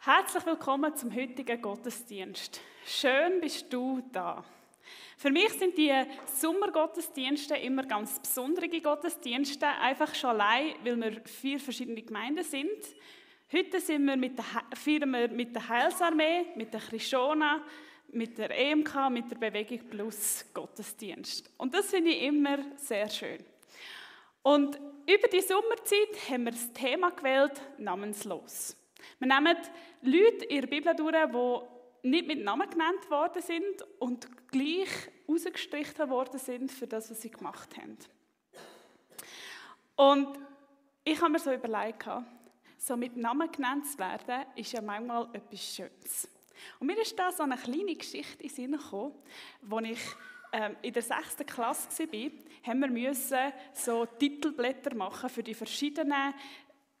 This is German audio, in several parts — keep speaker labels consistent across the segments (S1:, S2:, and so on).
S1: Herzlich willkommen zum heutigen Gottesdienst. Schön bist du da. Für mich sind die Sommergottesdienste immer ganz besondere Gottesdienste, einfach schon allein, weil wir vier verschiedene Gemeinden sind. Heute sind wir mit der, feiern wir mit der Heilsarmee, mit der Krishona, mit der EMK, mit der Bewegung Plus Gottesdienst. Und das finde ich immer sehr schön. Und über die Sommerzeit haben wir das Thema gewählt, namenslos. Wir nehmen Leute in der Bibel durch, die nicht mit Namen genannt worden sind und gleich rausgestrichen worden sind für das, was sie gemacht haben. Und ich habe mir so überlegt, so mit Namen genannt zu werden, ist ja manchmal etwas Schönes. Und mir ist da so eine kleine Geschichte in den Sinn gekommen, als ich ähm, in der sechsten Klasse war, haben wir müssen so Titelblätter machen für die verschiedenen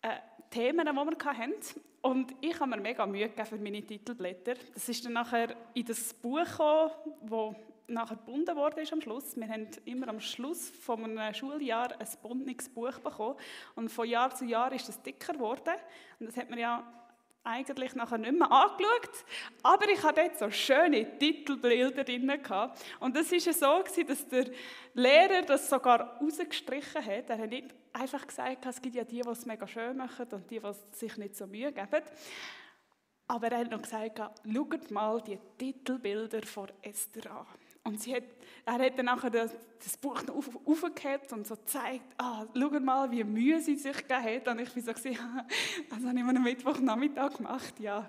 S1: äh, Themen, die wir hatten. Und ich habe mir mega Mühe gegeben für meine Titelblätter. Das ist dann nachher in das Buch gekommen, das nachher gebunden wurde am Schluss. Wir haben immer am Schluss von einem Schuljahr ein bundes Buch bekommen. Und von Jahr zu Jahr ist es dicker geworden. Und das hat man ja eigentlich nachher nicht mehr angeschaut. Aber ich hatte dort so schöne Titelbilder drin. Und das war so, dass der Lehrer das sogar rausgestrichen hat. Er hat nicht einfach gesagt, es gibt ja die, die es mega schön machen und die, die sich nicht so Mühe geben. Aber er hat noch gesagt, schaut mal die Titelbilder von Esther an. Und hat, er hat dann nachher das, das Buch noch auf, aufgehebt und so gezeigt, ah, schau mal, wie Mühe sie sich gegeben hat. Und ich war so, das habe ich am Mittwochnachmittag gemacht, ja.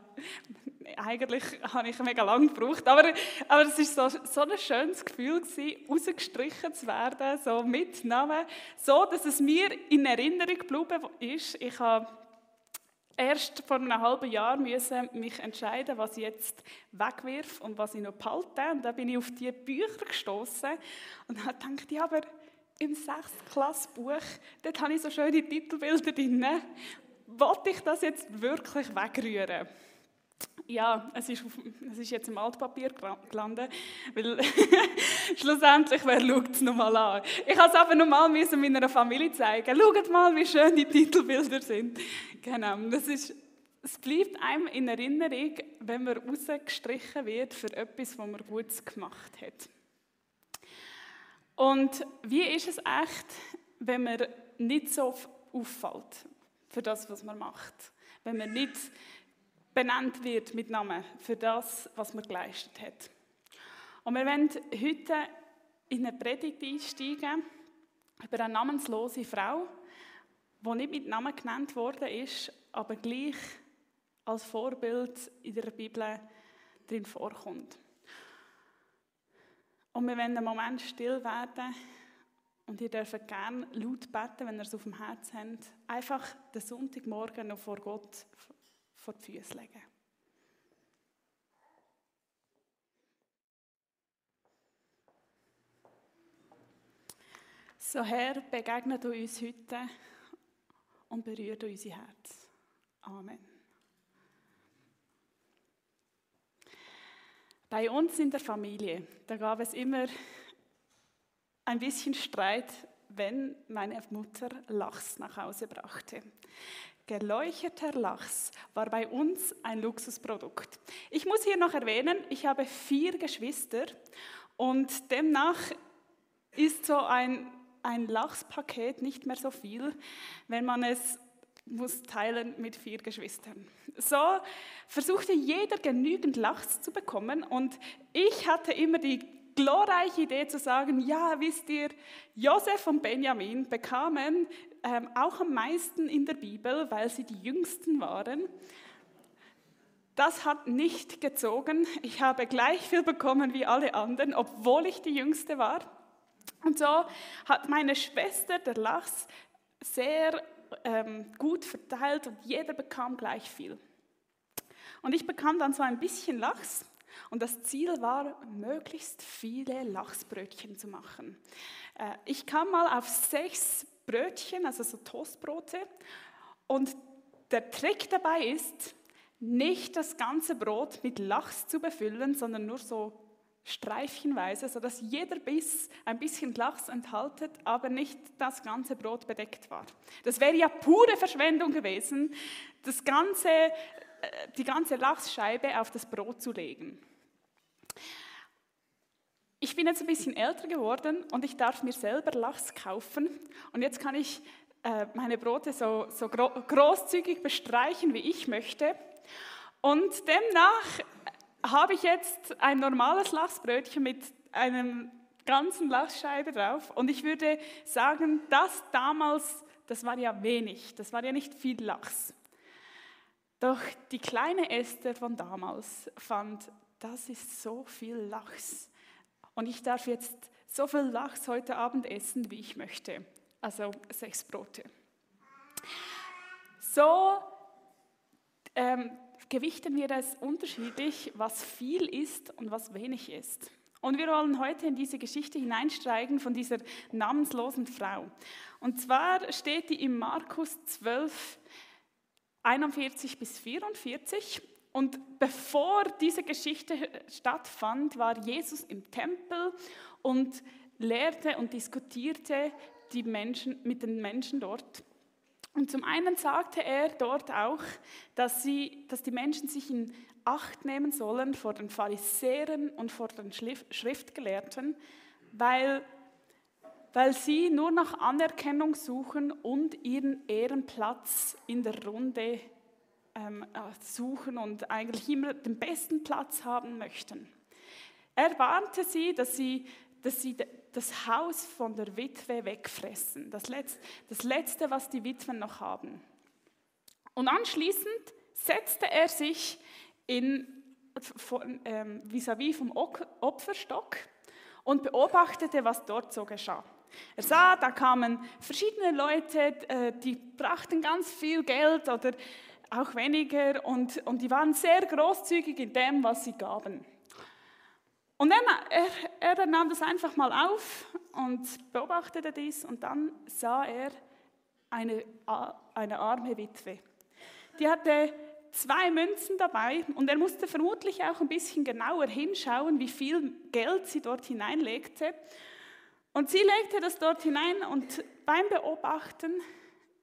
S1: Eigentlich habe ich mega lange gebraucht, aber, aber es war so, so ein schönes Gefühl, gewesen, rausgestrichen zu werden, so mit Namen, so, dass es mir in Erinnerung geblieben ist. Ich habe erst vor einem halben Jahr müssen mich entscheiden, was ich jetzt wegwirf und was ich noch behalte. Und da bin ich auf die Bücher gestoßen und habe gedacht, ja, aber im 6. Klassbuch, dort habe ich so schöne Titelbilder drin. Wollte ich das jetzt wirklich wegrühren? Ja, es ist, auf, es ist jetzt im Altpapier gelandet, weil schlussendlich, wer schaut es nochmal an? Ich habe es aber nochmal meiner Familie zeigen. Schaut mal, wie schön die Titelbilder sind. Genau, das ist, es bleibt einem in Erinnerung, wenn man rausgestrichen wird für etwas, was man gut gemacht hat. Und wie ist es echt, wenn man nicht so auffällt für das, was man macht? Wenn man nicht benannt wird mit Namen für das, was man geleistet hat. Und wir wollen heute in eine Predigt einsteigen über eine namenslose Frau, die nicht mit Namen genannt worden ist, aber gleich als Vorbild in der Bibel drin vorkommt. Und wir wollen einen Moment still werden und ihr dürft gerne laut beten, wenn ihr es auf dem Herzen habt. Einfach den Sonntagmorgen noch vor Gott vor die Füße legen. So Herr, begegne du uns heute und berühre unser Herz. Amen. Bei uns in der Familie, da gab es immer ein bisschen Streit, wenn meine Mutter Lachs nach Hause brachte. Geräucherter Lachs war bei uns ein Luxusprodukt. Ich muss hier noch erwähnen, ich habe vier Geschwister und demnach ist so ein, ein Lachspaket nicht mehr so viel, wenn man es muss teilen mit vier Geschwistern. So versuchte jeder genügend Lachs zu bekommen und ich hatte immer die glorreiche Idee zu sagen, ja, wisst ihr, Josef und Benjamin bekamen ähm, auch am meisten in der Bibel, weil sie die Jüngsten waren. Das hat nicht gezogen. Ich habe gleich viel bekommen wie alle anderen, obwohl ich die Jüngste war. Und so hat meine Schwester, der Lachs, sehr ähm, gut verteilt und jeder bekam gleich viel. Und ich bekam dann so ein bisschen Lachs und das Ziel war, möglichst viele Lachsbrötchen zu machen. Äh, ich kam mal auf sechs Brötchen, also so Toastbrote. Und der Trick dabei ist, nicht das ganze Brot mit Lachs zu befüllen, sondern nur so streifchenweise, sodass jeder Biss ein bisschen Lachs enthaltet, aber nicht das ganze Brot bedeckt war. Das wäre ja pure Verschwendung gewesen. Das ganze die ganze Lachsscheibe auf das Brot zu legen. Ich bin jetzt ein bisschen älter geworden und ich darf mir selber Lachs kaufen. Und jetzt kann ich äh, meine Brote so, so gro großzügig bestreichen, wie ich möchte. Und demnach habe ich jetzt ein normales Lachsbrötchen mit einem ganzen Lachsscheibe drauf. Und ich würde sagen, das damals, das war ja wenig, das war ja nicht viel Lachs. Doch die kleine Esther von damals fand, das ist so viel Lachs. Und ich darf jetzt so viel Lachs heute Abend essen, wie ich möchte. Also sechs Brote. So ähm, gewichten wir es unterschiedlich, was viel ist und was wenig ist. Und wir wollen heute in diese Geschichte hineinsteigen von dieser namenslosen Frau. Und zwar steht die im Markus 12, 41 bis 44. Und bevor diese Geschichte stattfand, war Jesus im Tempel und lehrte und diskutierte die Menschen, mit den Menschen dort. Und zum einen sagte er dort auch, dass, sie, dass die Menschen sich in Acht nehmen sollen vor den Pharisäern und vor den Schriftgelehrten, weil, weil sie nur nach Anerkennung suchen und ihren Ehrenplatz in der Runde ähm, äh, suchen und eigentlich immer den besten Platz haben möchten. Er warnte sie, dass sie, dass sie das Haus von der Witwe wegfressen, das Letzte, das Letzte, was die Witwen noch haben. Und anschließend setzte er sich ähm, vis-à-vis vom Opferstock und beobachtete, was dort so geschah. Er sah, da kamen verschiedene Leute, äh, die brachten ganz viel Geld oder auch weniger und, und die waren sehr großzügig in dem, was sie gaben. Und er, er, er nahm das einfach mal auf und beobachtete dies und dann sah er eine, eine arme Witwe. Die hatte zwei Münzen dabei und er musste vermutlich auch ein bisschen genauer hinschauen, wie viel Geld sie dort hineinlegte. Und sie legte das dort hinein und beim Beobachten,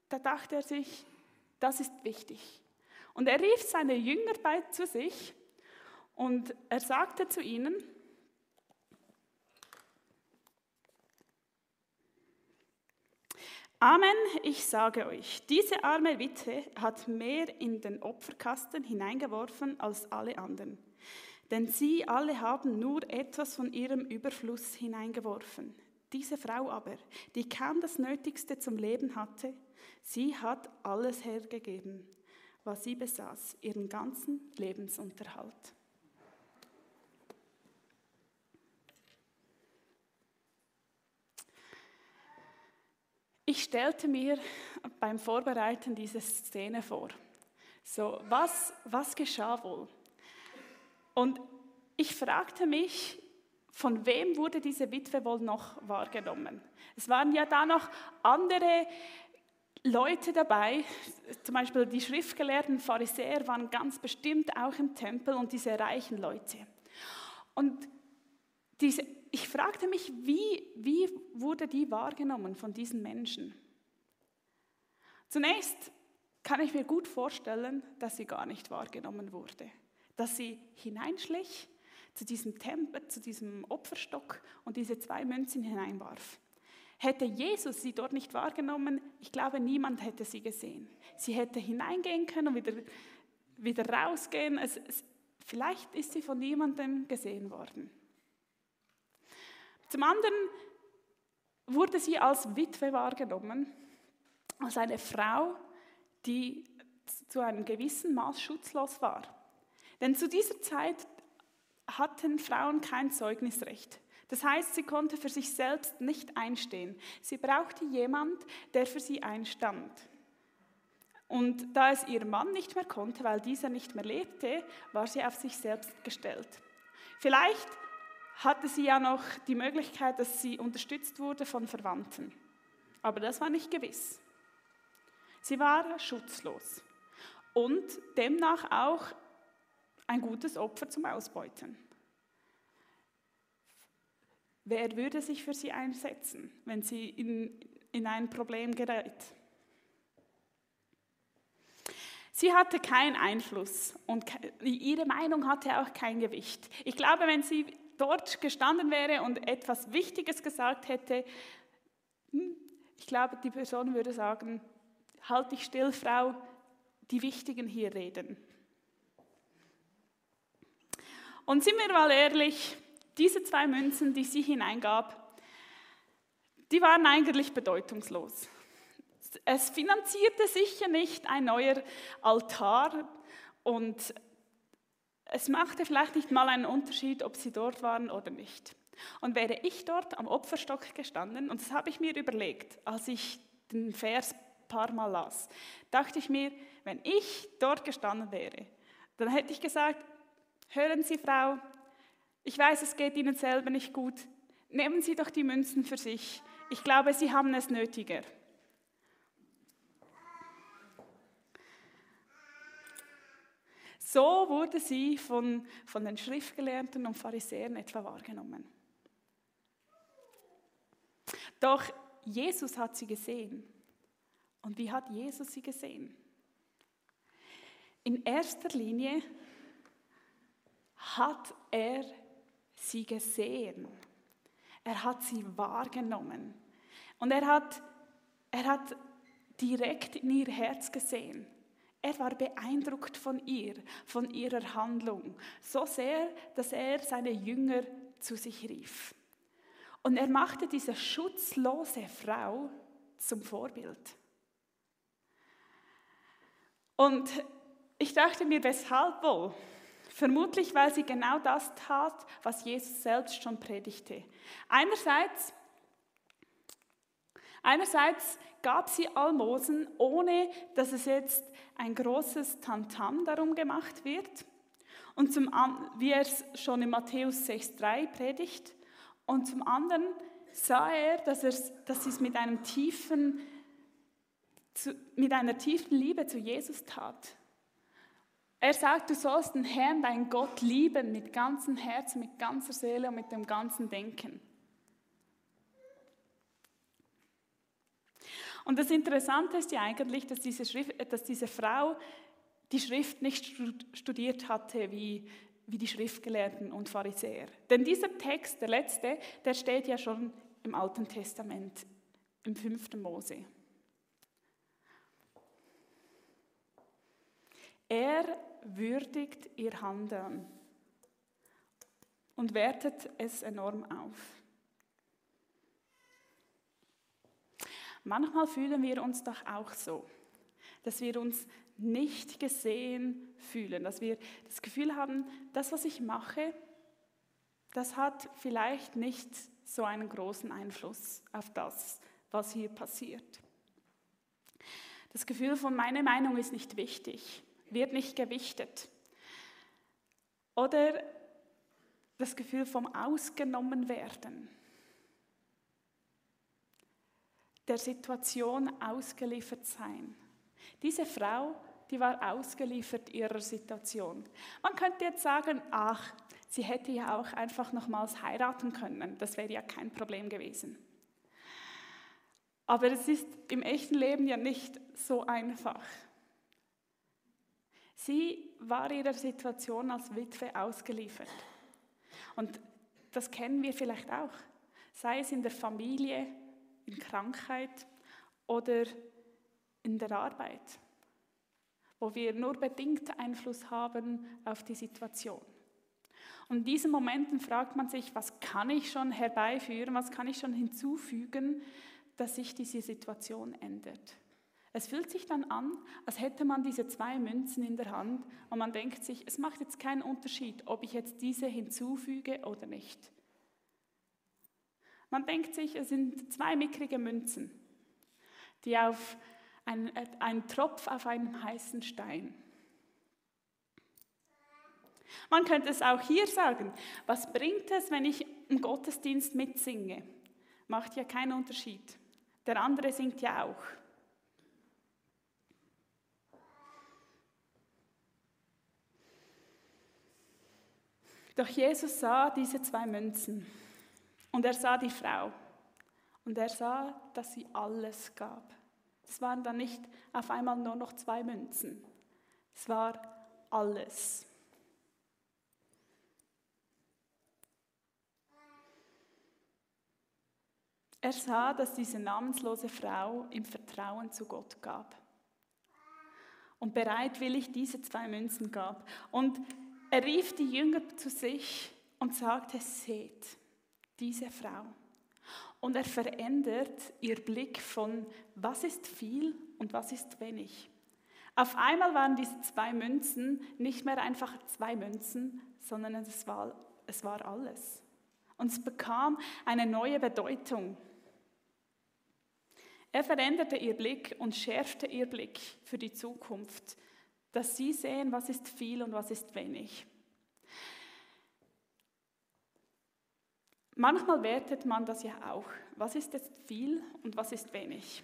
S1: da dachte er sich, das ist wichtig. Und er rief seine Jünger bei zu sich und er sagte zu ihnen, Amen, ich sage euch, diese arme Witwe hat mehr in den Opferkasten hineingeworfen als alle anderen. Denn sie alle haben nur etwas von ihrem Überfluss hineingeworfen. Diese Frau aber, die kaum das Nötigste zum Leben hatte, sie hat alles hergegeben, was sie besaß, ihren ganzen Lebensunterhalt. Ich stellte mir beim Vorbereiten diese Szene vor. So, was, was geschah wohl? Und ich fragte mich, von wem wurde diese Witwe wohl noch wahrgenommen? Es waren ja da noch andere Leute dabei, zum Beispiel die schriftgelehrten Pharisäer waren ganz bestimmt auch im Tempel und diese reichen Leute. Und diese, ich fragte mich, wie, wie wurde die wahrgenommen von diesen Menschen? Zunächst kann ich mir gut vorstellen, dass sie gar nicht wahrgenommen wurde. Dass sie hineinschlich zu diesem Tempel, zu diesem Opferstock und diese zwei Münzen hineinwarf. Hätte Jesus sie dort nicht wahrgenommen, ich glaube, niemand hätte sie gesehen. Sie hätte hineingehen können und wieder, wieder rausgehen. Es, es, vielleicht ist sie von niemandem gesehen worden. Zum anderen wurde sie als Witwe wahrgenommen, als eine Frau, die zu einem gewissen Maß schutzlos war. Denn zu dieser Zeit hatten Frauen kein Zeugnisrecht. Das heißt, sie konnte für sich selbst nicht einstehen. Sie brauchte jemand, der für sie einstand. Und da es ihr Mann nicht mehr konnte, weil dieser nicht mehr lebte, war sie auf sich selbst gestellt. Vielleicht hatte sie ja noch die Möglichkeit, dass sie unterstützt wurde von Verwandten. Aber das war nicht gewiss. Sie war schutzlos und demnach auch ein gutes Opfer zum Ausbeuten. Wer würde sich für sie einsetzen, wenn sie in, in ein Problem gerät? Sie hatte keinen Einfluss und ihre Meinung hatte auch kein Gewicht. Ich glaube, wenn sie dort gestanden wäre und etwas Wichtiges gesagt hätte, hm, ich glaube, die Person würde sagen, halt dich still, Frau, die Wichtigen hier reden. Und sind wir mal ehrlich, diese zwei Münzen, die sie hineingab, die waren eigentlich bedeutungslos. Es finanzierte sicher nicht ein neuer Altar und es machte vielleicht nicht mal einen Unterschied, ob sie dort waren oder nicht. Und wäre ich dort am Opferstock gestanden, und das habe ich mir überlegt, als ich den Vers paar Mal las, dachte ich mir, wenn ich dort gestanden wäre, dann hätte ich gesagt, hören Sie, Frau, ich weiß, es geht Ihnen selber nicht gut, nehmen Sie doch die Münzen für sich. Ich glaube, Sie haben es nötiger. So wurde sie von, von den Schriftgelehrten und Pharisäern etwa wahrgenommen. Doch Jesus hat sie gesehen. Und wie hat Jesus sie gesehen? In erster Linie hat er sie gesehen. Er hat sie wahrgenommen. Und er hat, er hat direkt in ihr Herz gesehen. Er war beeindruckt von ihr, von ihrer Handlung, so sehr, dass er seine Jünger zu sich rief. Und er machte diese schutzlose Frau zum Vorbild. Und ich dachte mir, weshalb wohl? Vermutlich, weil sie genau das tat, was Jesus selbst schon predigte. Einerseits, einerseits gab sie Almosen, ohne dass es jetzt ein großes Tantam darum gemacht wird. Und zum, wie er es schon in Matthäus 6,3 predigt. Und zum anderen sah er, dass, er, dass sie es mit, einem tiefen, mit einer tiefen Liebe zu Jesus tat. Er sagt, du sollst den Herrn, deinen Gott, lieben mit ganzem Herzen, mit ganzer Seele und mit dem ganzen Denken. Und das Interessante ist ja eigentlich, dass diese, Schrift, dass diese Frau die Schrift nicht studiert hatte wie, wie die Schriftgelehrten und Pharisäer. Denn dieser Text, der letzte, der steht ja schon im Alten Testament, im 5. Mose. Er würdigt ihr Handeln und wertet es enorm auf. Manchmal fühlen wir uns doch auch so, dass wir uns nicht gesehen fühlen, dass wir das Gefühl haben, das, was ich mache, das hat vielleicht nicht so einen großen Einfluss auf das, was hier passiert. Das Gefühl von meine Meinung ist nicht wichtig, wird nicht gewichtet. Oder das Gefühl vom Ausgenommen werden der Situation ausgeliefert sein. Diese Frau, die war ausgeliefert ihrer Situation. Man könnte jetzt sagen, ach, sie hätte ja auch einfach nochmals heiraten können. Das wäre ja kein Problem gewesen. Aber es ist im echten Leben ja nicht so einfach. Sie war ihrer Situation als Witwe ausgeliefert. Und das kennen wir vielleicht auch, sei es in der Familie, in Krankheit oder in der Arbeit, wo wir nur bedingt Einfluss haben auf die Situation. Und in diesen Momenten fragt man sich, was kann ich schon herbeiführen, was kann ich schon hinzufügen, dass sich diese Situation ändert. Es fühlt sich dann an, als hätte man diese zwei Münzen in der Hand und man denkt sich, es macht jetzt keinen Unterschied, ob ich jetzt diese hinzufüge oder nicht. Man denkt sich, es sind zwei mickrige Münzen, die auf ein, ein Tropf auf einem heißen Stein. Man könnte es auch hier sagen, was bringt es, wenn ich im Gottesdienst mitsinge? Macht ja keinen Unterschied. Der andere singt ja auch. Doch Jesus sah diese zwei Münzen und er sah die Frau und er sah, dass sie alles gab. Es waren dann nicht auf einmal nur noch zwei Münzen, Es war alles. Er sah, dass diese namenslose Frau im Vertrauen zu Gott gab und bereitwillig diese zwei Münzen gab. Und er rief die Jünger zu sich und sagte, seht, diese Frau. Und er verändert ihr Blick von, was ist viel und was ist wenig. Auf einmal waren diese zwei Münzen nicht mehr einfach zwei Münzen, sondern es war, es war alles. Und es bekam eine neue Bedeutung. Er veränderte ihr Blick und schärfte ihr Blick für die Zukunft, dass sie sehen, was ist viel und was ist wenig. Manchmal wertet man das ja auch. Was ist jetzt viel und was ist wenig?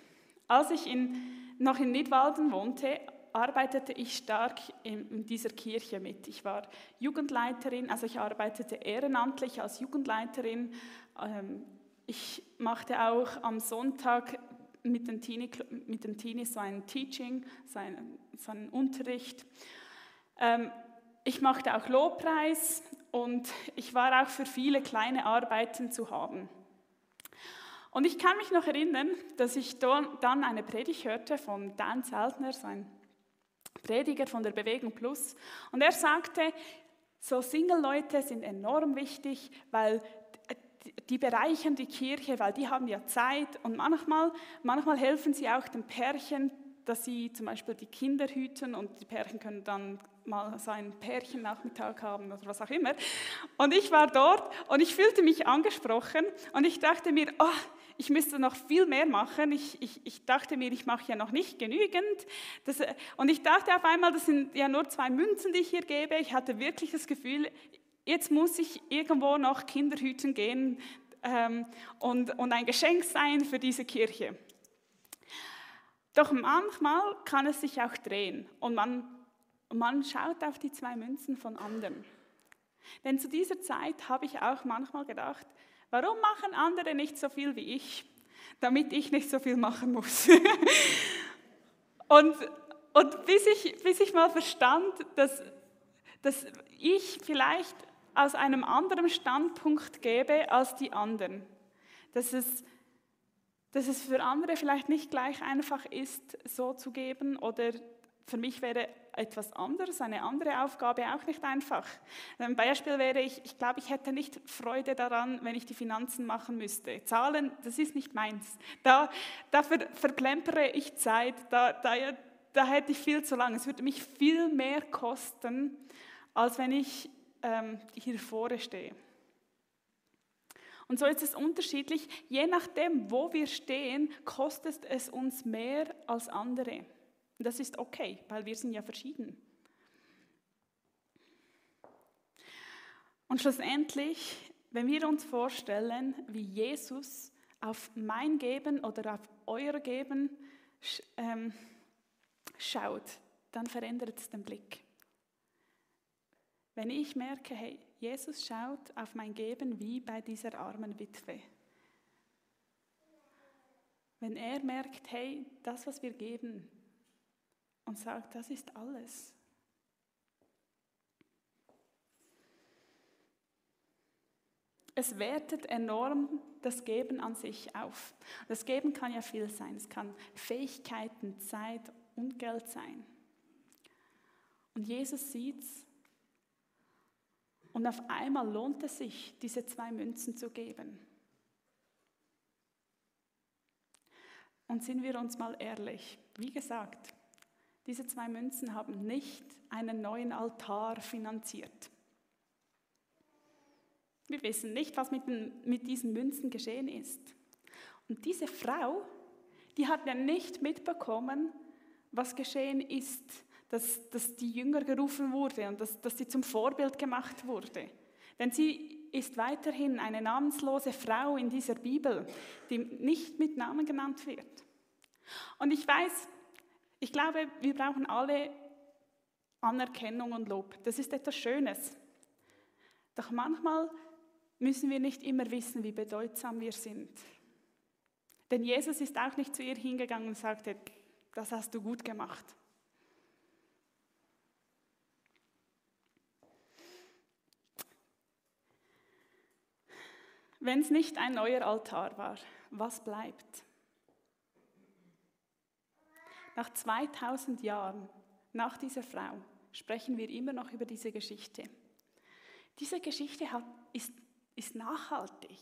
S1: Als ich in, noch in Nidwalden wohnte, arbeitete ich stark in, in dieser Kirche mit. Ich war Jugendleiterin, also ich arbeitete ehrenamtlich als Jugendleiterin. Ähm, ich machte auch am Sonntag mit den, Teenie, mit den Teenies so ein Teaching, so einen, so einen Unterricht. Ähm, ich machte auch Lobpreis und ich war auch für viele kleine Arbeiten zu haben. Und ich kann mich noch erinnern, dass ich dann eine Predigt hörte von Dan Zeltner, so ein Prediger von der Bewegung Plus. Und er sagte, so Single-Leute sind enorm wichtig, weil die bereichern die Kirche, weil die haben ja Zeit und manchmal, manchmal helfen sie auch den Pärchen, dass sie zum Beispiel die Kinder hüten und die Pärchen können dann mal so einen Pärchennachmittag haben oder was auch immer. Und ich war dort und ich fühlte mich angesprochen und ich dachte mir, oh, ich müsste noch viel mehr machen. Ich, ich, ich dachte mir, ich mache ja noch nicht genügend. Das, und ich dachte auf einmal, das sind ja nur zwei Münzen, die ich hier gebe. Ich hatte wirklich das Gefühl, jetzt muss ich irgendwo noch Kinderhüten gehen ähm, und, und ein Geschenk sein für diese Kirche. Doch manchmal kann es sich auch drehen und man, man schaut auf die zwei Münzen von anderen. Denn zu dieser Zeit habe ich auch manchmal gedacht, warum machen andere nicht so viel wie ich, damit ich nicht so viel machen muss. und und bis, ich, bis ich mal verstand, dass, dass ich vielleicht aus einem anderen Standpunkt gebe als die anderen. Dass es dass es für andere vielleicht nicht gleich einfach ist, so zu geben oder für mich wäre etwas anderes, eine andere Aufgabe auch nicht einfach. Ein Beispiel wäre, ich, ich glaube, ich hätte nicht Freude daran, wenn ich die Finanzen machen müsste. Zahlen, das ist nicht meins. Da, da ver, verplempere ich Zeit, da, da, da hätte ich viel zu lange. Es würde mich viel mehr kosten, als wenn ich ähm, hier vorne stehe. Und so ist es unterschiedlich. Je nachdem, wo wir stehen, kostet es uns mehr als andere. Und das ist okay, weil wir sind ja verschieden. Und schlussendlich, wenn wir uns vorstellen, wie Jesus auf mein Geben oder auf euer Geben ähm, schaut, dann verändert es den Blick. Wenn ich merke, hey, Jesus schaut auf mein Geben wie bei dieser armen Witwe. Wenn er merkt, hey, das, was wir geben, und sagt, das ist alles. Es wertet enorm das Geben an sich auf. Das Geben kann ja viel sein. Es kann Fähigkeiten, Zeit und Geld sein. Und Jesus sieht es und auf einmal lohnt es sich, diese zwei Münzen zu geben. Und sind wir uns mal ehrlich, wie gesagt, diese zwei Münzen haben nicht einen neuen Altar finanziert. Wir wissen nicht, was mit, den, mit diesen Münzen geschehen ist. Und diese Frau, die hat ja nicht mitbekommen, was geschehen ist dass, dass die Jünger gerufen wurde und dass, dass sie zum Vorbild gemacht wurde. Denn sie ist weiterhin eine namenslose Frau in dieser Bibel, die nicht mit Namen genannt wird. Und ich weiß, ich glaube, wir brauchen alle Anerkennung und Lob. Das ist etwas Schönes. Doch manchmal müssen wir nicht immer wissen, wie bedeutsam wir sind. Denn Jesus ist auch nicht zu ihr hingegangen und sagte, das hast du gut gemacht. Wenn es nicht ein neuer Altar war, was bleibt? Nach 2000 Jahren, nach dieser Frau, sprechen wir immer noch über diese Geschichte. Diese Geschichte hat, ist, ist nachhaltig.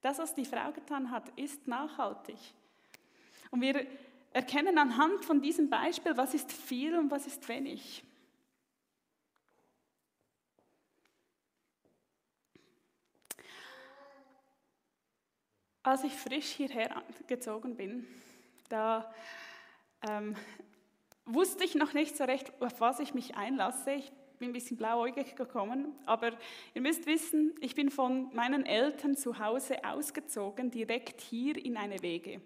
S1: Das, was die Frau getan hat, ist nachhaltig. Und wir erkennen anhand von diesem Beispiel, was ist viel und was ist wenig. Als ich frisch hierher gezogen bin, da ähm, wusste ich noch nicht so recht, auf was ich mich einlasse. Ich bin ein bisschen blauäugig gekommen, aber ihr müsst wissen, ich bin von meinen Eltern zu Hause ausgezogen, direkt hier in eine Wege.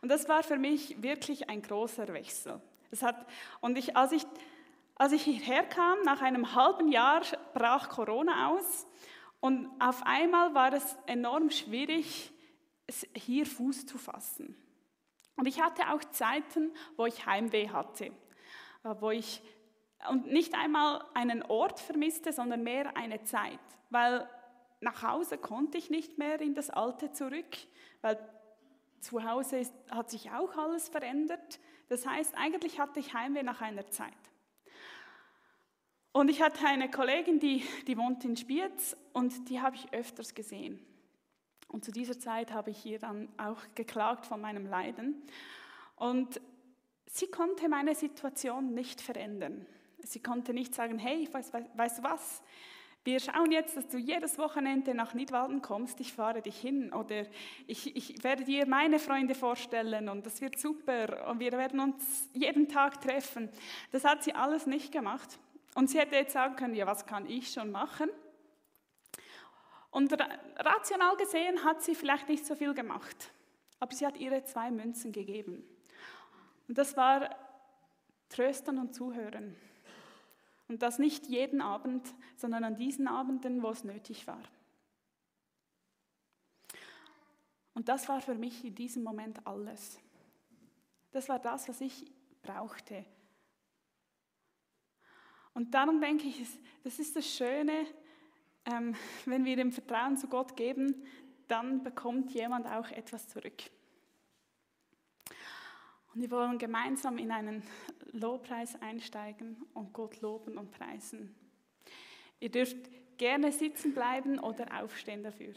S1: Und das war für mich wirklich ein großer Wechsel. Es hat, und ich, als, ich, als ich hierher kam, nach einem halben Jahr brach Corona aus und auf einmal war es enorm schwierig, hier Fuß zu fassen. Und ich hatte auch Zeiten, wo ich Heimweh hatte, äh, wo ich und nicht einmal einen Ort vermisste, sondern mehr eine Zeit, weil nach Hause konnte ich nicht mehr in das Alte zurück, weil zu Hause ist, hat sich auch alles verändert. Das heißt, eigentlich hatte ich Heimweh nach einer Zeit. Und ich hatte eine Kollegin, die, die wohnt in Spiez und die habe ich öfters gesehen. Und zu dieser Zeit habe ich ihr dann auch geklagt von meinem Leiden. Und sie konnte meine Situation nicht verändern. Sie konnte nicht sagen, hey, weißt, du was, wir schauen jetzt, dass du jedes Wochenende nach Nidwalden kommst, ich fahre dich hin oder ich, ich werde dir meine Freunde vorstellen und das wird super und wir werden uns jeden Tag treffen. Das hat sie alles nicht gemacht. Und sie hätte jetzt sagen können, ja, was kann ich schon machen? Und rational gesehen hat sie vielleicht nicht so viel gemacht, aber sie hat ihre zwei Münzen gegeben. Und das war Tröstern und Zuhören. Und das nicht jeden Abend, sondern an diesen Abenden, wo es nötig war. Und das war für mich in diesem Moment alles. Das war das, was ich brauchte. Und darum denke ich, das ist das Schöne, ähm, wenn wir dem Vertrauen zu Gott geben, dann bekommt jemand auch etwas zurück. Und wir wollen gemeinsam in einen Lobpreis einsteigen und Gott loben und preisen. Ihr dürft gerne sitzen bleiben oder aufstehen dafür.